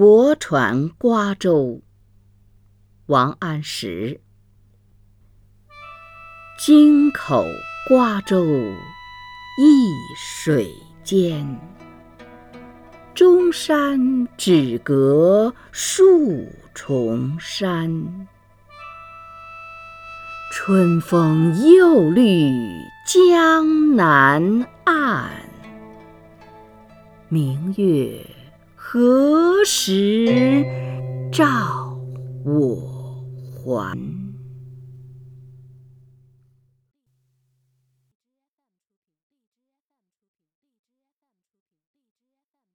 泊船瓜洲，王安石。京口瓜洲一水间，中山只隔数重山。春风又绿江南岸，明月何时照我还？